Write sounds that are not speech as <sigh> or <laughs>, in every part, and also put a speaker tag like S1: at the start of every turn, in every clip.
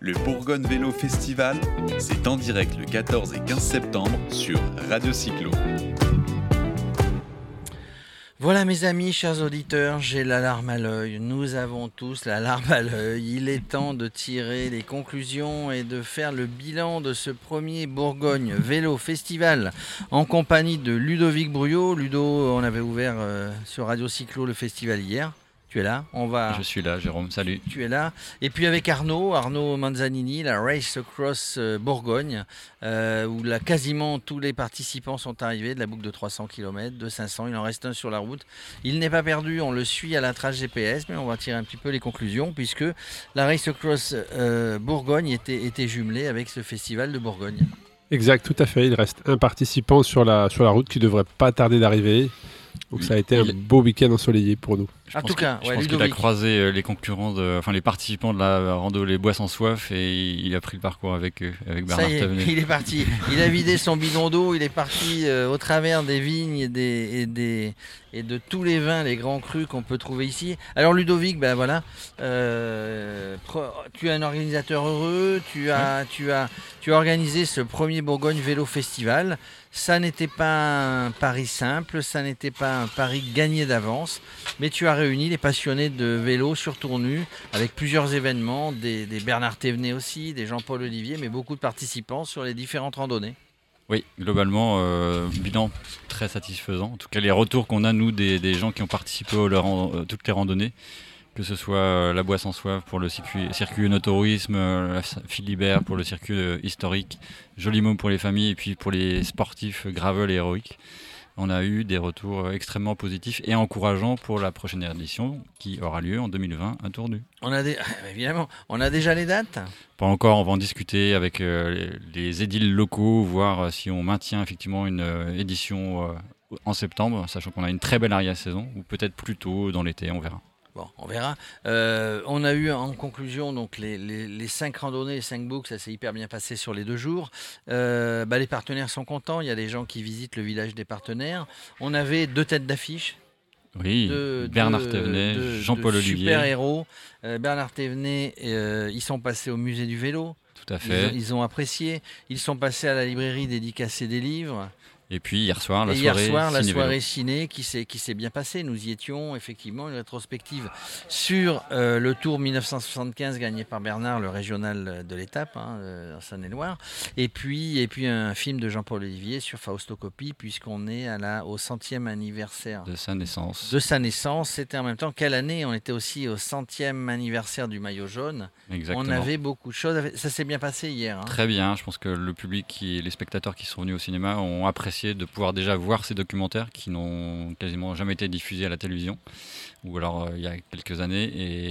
S1: Le Bourgogne Vélo Festival, c'est en direct le 14 et 15 septembre sur Radio Cyclo.
S2: Voilà mes amis, chers auditeurs, j'ai la larme à l'œil. Nous avons tous la larme à l'œil. Il est temps de tirer les conclusions et de faire le bilan de ce premier Bourgogne Vélo Festival en compagnie de Ludovic Brouillot. Ludo, on avait ouvert euh, sur Radio Cyclo le festival hier. Tu es là On va.
S3: Je suis là, Jérôme. Salut.
S2: Tu es là. Et puis avec Arnaud, Arnaud Manzanini, la Race Across euh, Bourgogne, euh, où là, quasiment tous les participants sont arrivés de la boucle de 300 km, de 500. Il en reste un sur la route. Il n'est pas perdu. On le suit à la trace GPS, mais on va tirer un petit peu les conclusions puisque la Race Across euh, Bourgogne était, était jumelée avec ce festival de Bourgogne.
S4: Exact, tout à fait. Il reste un participant sur la, sur la route qui devrait pas tarder d'arriver. Donc ça a été un beau week-end ensoleillé pour nous.
S3: Je en tout cas, je pense qu'il a croisé euh, les concurrents, de, enfin les participants de la rando Les Bois sans soif et il a pris le parcours avec eux, avec Bernard
S2: Ça Il est parti. il a vidé son bidon d'eau. Il est parti euh, au travers des vignes et, des, et, des, et, de tous les vins, les grands crus qu'on peut trouver ici. Alors Ludovic, ben voilà, euh, tu es un organisateur heureux. Tu as, tu as, tu as organisé ce premier Bourgogne Vélo Festival. Ça n'était pas un pari simple, ça n'était pas un pari gagné d'avance, mais tu as réuni les passionnés de vélo sur Tournu avec plusieurs événements, des, Bernard Thévenet aussi, des Jean-Paul Olivier, mais beaucoup de participants sur les différentes randonnées.
S3: Oui, globalement, euh, bilan très satisfaisant. En tout cas, les retours qu'on a, nous, des, gens qui ont participé à euh, toutes les randonnées, que ce soit euh, la Boisse en Soif pour le circuit, circuit la Philibert pour le circuit historique, Jolimont pour les familles et puis pour les sportifs gravel et héroïques on a eu des retours extrêmement positifs et encourageants pour la prochaine édition qui aura lieu en 2020 à Tournu.
S2: On a des... <laughs> évidemment, on a déjà les dates
S3: Pas encore, on va en discuter avec euh, les édiles locaux, voir euh, si on maintient effectivement une euh, édition en septembre, sachant qu'on a une très belle arrière-saison, ou peut-être plus tôt dans l'été, on verra.
S2: Bon, on verra. Euh, on a eu en conclusion donc les, les, cinq randonnées, les cinq books, ça s'est hyper bien passé sur les deux jours. Euh, bah, les partenaires sont contents. Il y a des gens qui visitent le village des partenaires. On avait deux têtes d'affiche.
S3: Oui, Bernard Thévenet, Jean-Paul Olivier.
S2: Super héros. Euh, Bernard Thévenet, ils sont passés au musée du vélo.
S3: Tout à fait.
S2: Ils, ils, ont apprécié. Ils sont passés à la librairie dédicacée des livres.
S3: Et puis hier soir, la
S2: et
S3: soirée,
S2: hier soir, la soirée ciné qui s'est qui s'est bien passée. Nous y étions effectivement une rétrospective sur euh, le Tour 1975 gagné par Bernard, le régional de l'étape hein, euh, en Saône-et-Loire. Et puis et puis un film de Jean-Paul Olivier sur Fausto Coppi puisqu'on est à la au centième anniversaire
S3: de sa naissance.
S2: De sa naissance, c'était en même temps quelle année? On était aussi au centième anniversaire du maillot jaune.
S3: Exactement.
S2: On avait beaucoup de choses. Ça s'est bien passé hier. Hein.
S3: Très bien. Je pense que le public et les spectateurs qui sont venus au cinéma ont apprécié de pouvoir déjà voir ces documentaires qui n'ont quasiment jamais été diffusés à la télévision, ou alors euh, il y a quelques années,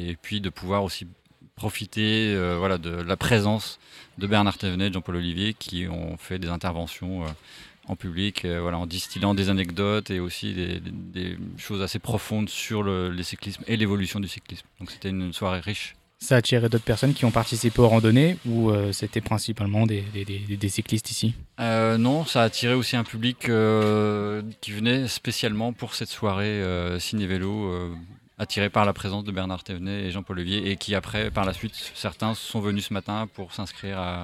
S3: et puis de pouvoir aussi profiter euh, voilà, de la présence de Bernard Thévenet, de Jean-Paul Olivier, qui ont fait des interventions euh, en public, voilà, en distillant des anecdotes et aussi des, choses assez profondes sur le, les cyclismes et l'évolution du cyclisme. Donc c'était une soirée riche.
S5: Ça a attiré d'autres personnes qui ont participé aux randonnées ou euh, c'était principalement des, cyclistes ici?
S3: Euh, Non, ça a attiré aussi un public euh, qui venait spécialement pour cette soirée ciné-vélo, attiré par la présence de Bernard Thévenet et Jean-Paul Levier, et qui après, par la suite, certains sont venus ce matin pour s'inscrire à,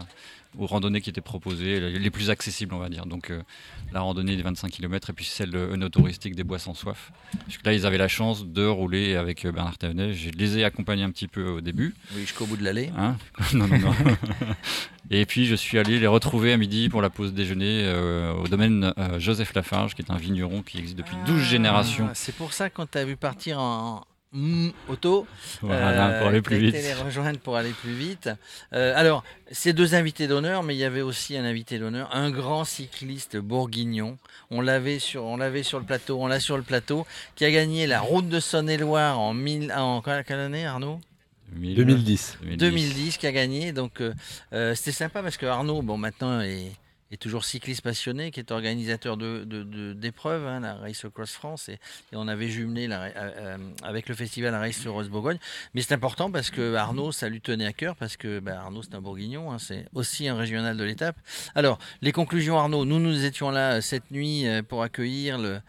S3: aux randonnées qui étaient proposées, les plus accessibles, on va dire. Donc euh, la randonnée des 25 km et puis celle euh, touristique des Bois sans soif. Parce que là, ils avaient la chance de rouler avec euh, Bernard Thévenet. Je les ai accompagnés un petit peu au début.
S2: Oui, jusqu'au bout de l'allée.
S3: Hein <laughs> non, non, non. <laughs> et puis je suis allé les retrouver à midi pour la pause déjeuner au domaine Joseph Lafarge, qui est un vigneron qui existe depuis 12 ah, générations.
S2: C'est pour ça qu'on t'a vu partir en, Mmh, auto.
S3: Voilà, pour aller plus vite.
S2: les rejoindre pour aller plus vite. Euh, alors, ces deux invités d'honneur, mais il y avait aussi un invité d'honneur, un grand cycliste bourguignon. On l'avait sur, on l'avait sur le plateau, on l'a sur le plateau, qui a gagné la route de Saône-et-Loire en, mille, en quelle année, Arnaud?
S4: 2010.
S2: 2010. qui a gagné. Donc, euh, euh, c'était sympa parce que Arnaud, bon, maintenant, est est toujours cycliste passionné, qui est organisateur d'épreuves, hein, la Race Across France, et, on avait jumelé euh, euh, avec le festival la Race Rose Bourgogne. Mais c'est important parce que Arnaud, ça lui tenait à cœur, parce que bah, Arnaud, c'est un bourguignon, hein, c'est aussi un régional de l'étape. Alors, les conclusions, Arnaud, nous, nous étions là euh, cette nuit pour accueillir le,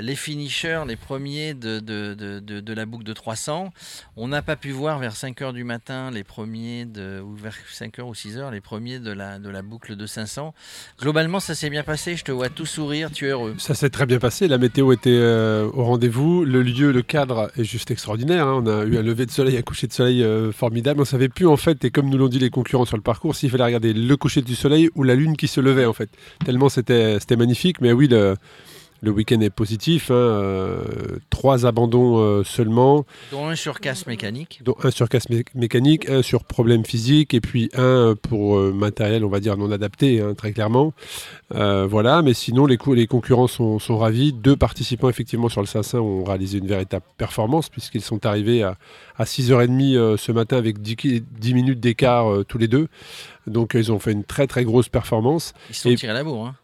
S2: les finishers, les premiers de, de, de, de, la boucle de 300. On n'a pas pu voir vers 5h du matin les premiers, de, ou vers 5h ou 6h, les premiers de la, de la boucle de 500. Globalement, ça s'est bien passé. Je te vois tout sourire, tu es heureux.
S4: Ça s'est très bien passé. La météo était euh, au rendez-vous. Le lieu, le cadre est juste extraordinaire. hein. On a eu un lever de soleil, un coucher de soleil euh, formidable. On savait plus en fait, et comme nous l'ont dit les concurrents sur le parcours, s'il fallait regarder le coucher du soleil ou la lune qui se levait en fait. Tellement c'était magnifique. Mais oui, le, le week-end est positif. hein. Euh, trois abandons euh, seulement,
S2: Dont un sur casse mécanique.
S4: dont un sur casse mé- mécanique, un sur problème physique, et puis un pour euh, matériel, on va dire non adapté, hein, très clairement. Voilà, mais sinon les, les concurrents sont, sont ravis. Deux participants effectivement sur le 500 ont réalisé une véritable performance puisqu'ils sont arrivés à, à 6h30 euh, ce matin avec 10, ki- 10 minutes d'écart tous les deux. Donc ils ont fait une très très grosse performance.
S2: Ils se sont
S4: Et-
S2: tirés la bourre. hein.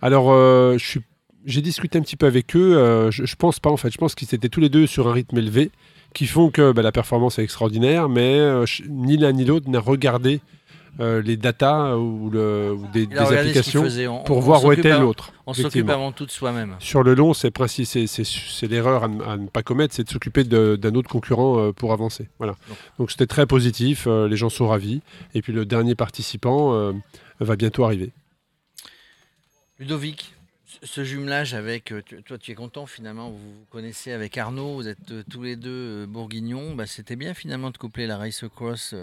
S4: Alors, je suis- j'ai discuté un petit peu avec eux. euh, je, je pense pas en fait. Je pense qu'ils étaient tous les deux sur un rythme élevé, qui font que bah, la performance est extraordinaire, mais euh, ni l'un ni l'autre n'a regardé euh, les datas ou, le- ou des, applications.
S2: On-
S4: pour
S2: on
S4: voir où était l'autre.
S2: On s'occupe avant tout de soi-même.
S4: Sur le long, c'est l'erreur à, ne- à ne pas commettre, c'est de s'occuper d'un autre concurrent pour avancer. Voilà. Donc c'était très positif, les gens sont ravis. Et puis le dernier participant va bientôt arriver.
S2: Ludovic, ce- jumelage avec, euh, toi tu es content finalement, vous vous connaissez avec Arnaud, vous êtes euh, tous les deux euh, bourguignons, bah, c'était bien finalement de coupler la Race Cross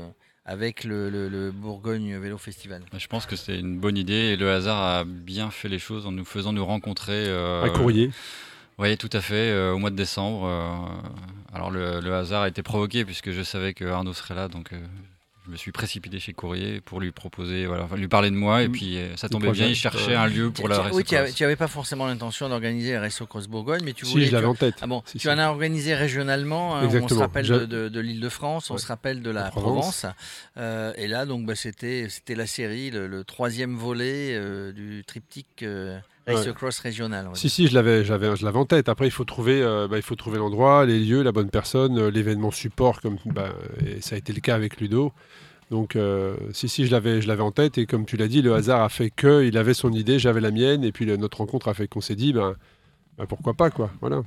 S2: avec le, le- le Bourgogne Vélo Festival.
S3: Je pense que c'est une bonne idée et le hasard a bien fait les choses en nous faisant nous rencontrer. euh,
S4: Un courrier.
S3: Oui, tout à fait, euh, au mois de décembre. euh, alors le, le hasard a été provoqué puisque je savais que Arnaud serait là, donc euh, je me suis précipité chez Courrier pour lui proposer, voilà, enfin, lui parler de moi et
S4: Mm.
S3: puis euh, ça tombait bien, il cherchait
S4: ouais.
S3: un lieu pour la
S2: Tu-
S3: race
S2: oui, tu n'avais pas forcément l'intention d'organiser la Race Cross Bourgogne, mais tu
S4: Si,
S2: voulais...
S4: je l'avais
S2: tu-
S4: en tête.
S2: Ah bon,
S4: Si,
S2: tu
S4: si.
S2: en as organisé régionalement, hein, on se rappelle
S4: Je-
S2: de, de- de l'île de France, on se rappelle de la
S4: La
S2: Provence.
S4: Provence.
S2: Euh, et là, donc, bah, c'était c'était la série, le, le troisième volet euh, du triptyque euh, Race
S4: Ouais.
S2: Cross régional.
S4: Si, si, je l'avais, j'avais, je l'avais en tête. Après, il faut trouver, euh, bah, il faut trouver l'endroit, les lieux, la bonne personne, euh, l'événement support, comme bah, et ça a été le cas avec Ludo. Donc, euh, si, si, je l'avais, je l'avais en tête. Et comme tu l'as dit, le hasard a fait que il avait son idée, j'avais la mienne. Et puis le- notre rencontre a fait qu'on s'est dit, ben, bah, pourquoi pas, quoi. Voilà.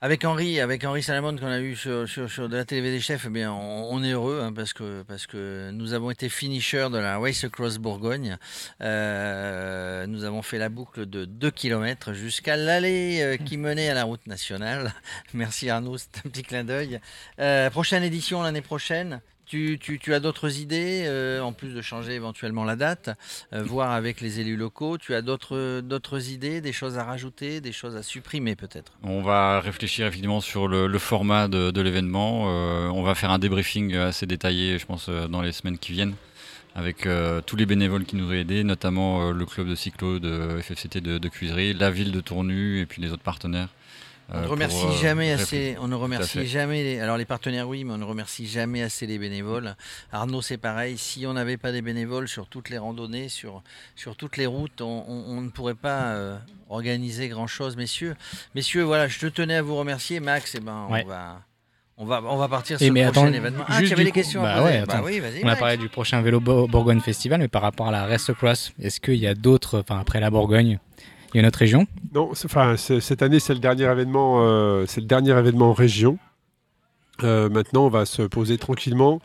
S2: Avec Henri, avec Henri Salamone qu'on a eu sur, sur, sur de la télé des chefs, eh bien, on, est heureux hein, parce, que, parce que nous avons été finishers de la Race Across Bourgogne. Euh, nous avons fait la boucle de 2 km jusqu'à l'allée euh, qui menait à la route nationale. <laughs> Merci Arnaud, c'est un petit clin d'œil. Euh, prochaine édition l'année prochaine. Tu, tu- as d'autres idées, euh, en plus de changer éventuellement la date, euh, voir avec les élus locaux. Tu as d'autres idées, des choses à rajouter, des choses à supprimer peut-être?
S3: On va réfléchir effectivement sur le, format de, l'événement. Euh, on va faire un débriefing assez détaillé, je pense, dans les semaines qui viennent, avec tous les bénévoles qui nous ont aidés, notamment le club de cyclo de FFCT de, de Cuisery, la ville de Tournu et puis les autres partenaires.
S2: On
S3: euh,
S2: ne
S3: pour,
S2: remercie
S3: euh,
S2: jamais assez. On ne remercie jamais. Les, alors les partenaires oui, mais on ne remercie jamais assez les bénévoles. Arnaud, c'est pareil. Si on n'avait pas des bénévoles sur toutes les randonnées, sur sur toutes les routes, on, on- on ne pourrait pas euh, organiser grand chose, messieurs. Messieurs, voilà, je te tenais à vous remercier, Max. Et ben,
S5: Ouais.
S2: on va. On va, on va partir
S5: Et
S2: sur
S5: mais
S2: le prochain
S5: attends,
S2: événement. Ah,
S5: juste
S2: tu avais des questions
S5: bah ouais,
S2: Bah oui.
S5: On a parlé du prochain vélo Bo- Bourgogne Festival, mais par rapport à la Race Cross, est-ce qu'il y a d'autres, enfin après la Bourgogne, a une autre région
S4: Non, enfin, cette année, c'est le dernier événement, euh, c'est le dernier événement en région. Euh, maintenant, on va se poser tranquillement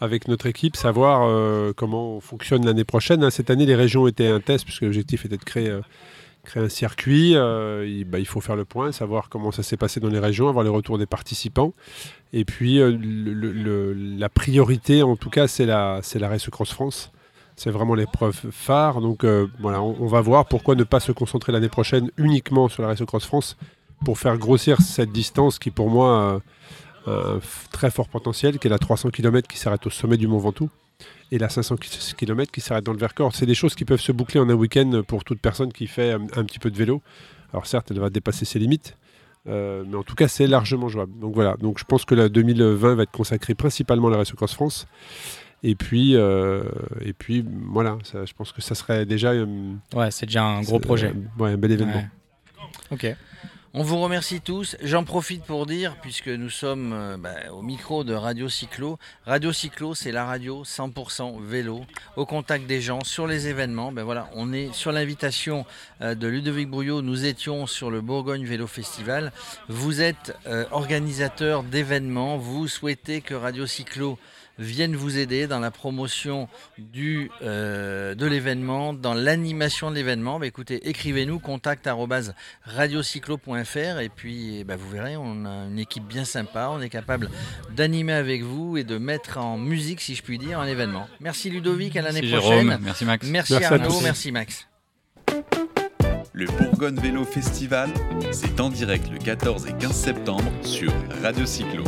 S4: avec notre équipe, savoir euh, comment on fonctionne l'année prochaine. hein. Cette année, les régions étaient un test, puisque l'objectif était de créer, créer un circuit. Il, bah, il faut faire le point, savoir comment ça s'est passé dans les régions, avoir les retours des participants. Et puis, la priorité, en tout cas, c'est la, la Race Cross France. C'est vraiment l'épreuve phare. Donc euh, voilà, on, va voir pourquoi ne pas se concentrer l'année prochaine uniquement sur la Race Cross France pour faire grossir cette distance qui, pour moi, a un f- très fort potentiel, qui est la 300 km qui s'arrête au sommet du Mont Ventoux et la 500 km qui s'arrête dans le Vercors. C'est des choses qui peuvent se boucler en un week-end pour toute personne qui fait un, petit peu de vélo. Alors certes, elle va dépasser ses limites, euh, mais en tout cas, c'est largement jouable. Donc voilà, donc je pense que la 2020 va être consacrée principalement à la Race Cross France. Et puis, euh, et puis voilà, ça, je pense que ça serait déjà euh,
S5: Ouais, c'est déjà un gros projet.
S4: euh, ouais, un bel événement.
S5: Ouais. Ok.
S2: On vous remercie tous. J'en profite pour dire, puisque nous sommes euh, bah, au micro de Radio Cyclo, Radio Cyclo, c'est la radio 100% vélo, au contact des gens, sur les événements. Ben voilà, on est sur l'invitation euh, de Ludovic Brouillot. Nous étions sur le Bourgogne Vélo Festival. Vous êtes euh, organisateur d'événements. Vous souhaitez que Radio Cyclo viennent vous aider dans la promotion du, euh, de l'événement, dans l'animation de l'événement, bah, écoutez, écrivez-nous contact radiocyclo.fr et puis bah, vous verrez, on a une équipe bien sympa, on est capable d'animer avec vous et de mettre en musique, si je puis dire, un événement. Merci Ludovic, à l'année prochaine.
S3: merci Max.
S2: Merci, merci Arnaud, merci Max.
S1: Le Bourgogne Vélo Festival, c'est en direct le 14 et 15 septembre sur Radio Cyclo.